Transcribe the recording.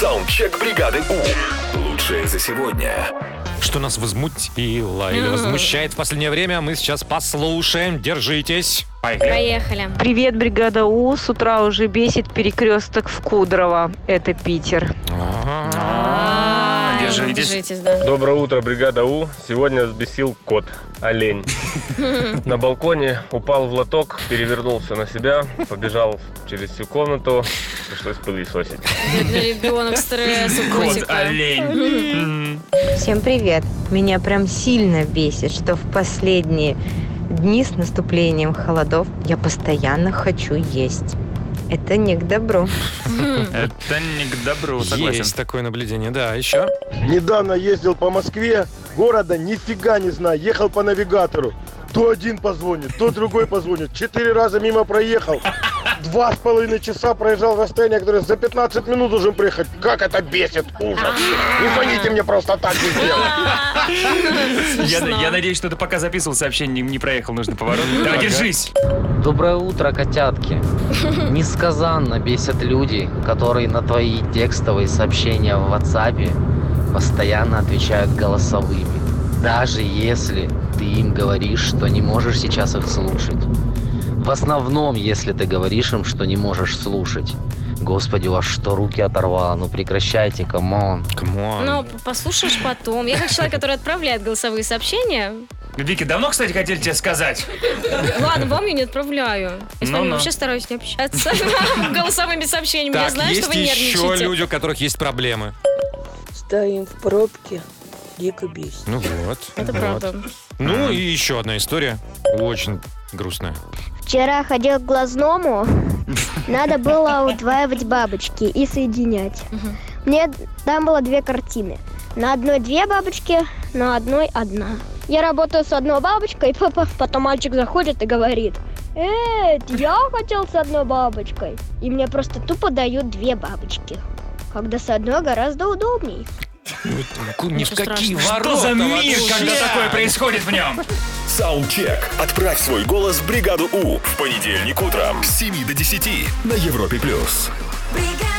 Саундчек бригады У. Лучшее за сегодня. Что нас возмутило или возмущает в последнее время, мы сейчас послушаем. Держитесь. Поехали. Привет, бригада У. С утра уже бесит перекресток в Кудрово. Это Питер. А, держитесь. Держитесь, да. Доброе утро, бригада У. Сегодня взбесил кот, олень. На балконе упал в лоток, перевернулся на себя, побежал через всю комнату, пришлось пылесосить. Ребенок стресс у Кот, олень. Всем привет. Меня прям сильно бесит, что в последние дни с наступлением холодов я постоянно хочу есть. Это не к добру. Это не к добру, согласен. Есть такое наблюдение, да. Еще. Недавно ездил по Москве, города нифига не знаю, ехал по навигатору. То один позвонит, то другой позвонит. Четыре раза мимо проехал. Два с половиной часа проезжал расстояние, которое за 15 минут должен приехать. Как это бесит, ужас. Не звоните мне просто так не сделать. Я, я надеюсь, что ты пока записывал сообщение, не, не проехал нужный поворот. Давай, держись. Доброе утро, котятки. Несказанно бесят люди, которые на твои текстовые сообщения в WhatsApp постоянно отвечают голосовыми. Даже если ты им говоришь, что не можешь сейчас их слушать. В основном, если ты говоришь им, что не можешь слушать. Господи, у вас что, руки оторвало? Ну прекращайте, come on. Come on. Ну, послушаешь потом. Я как человек, который отправляет голосовые сообщения. Вики, давно, кстати, хотели тебе сказать? Ладно, вам я не отправляю. Я с вами Ну-ну. вообще стараюсь не общаться голосовыми сообщениями. Я так, знаю, есть что вы еще нервничаете. люди, у которых есть проблемы. Стоим в пробке, дико бесит. Ну вот. Это вот. правда. Ну и еще одна история. Очень грустная. Вчера ходил к глазному, надо было удваивать бабочки и соединять. Мне там было две картины. На одной две бабочки, на одной одна. Я работаю с одной бабочкой, потом мальчик заходит и говорит, «Э, я хотел с одной бабочкой». И мне просто тупо дают две бабочки. Когда с одной гораздо удобней. Ни в какие ворота Что за мир, когда такое происходит в нем? Саундчек. Отправь свой голос в бригаду У. В понедельник утром с 7 до 10 на Европе+. плюс. бригада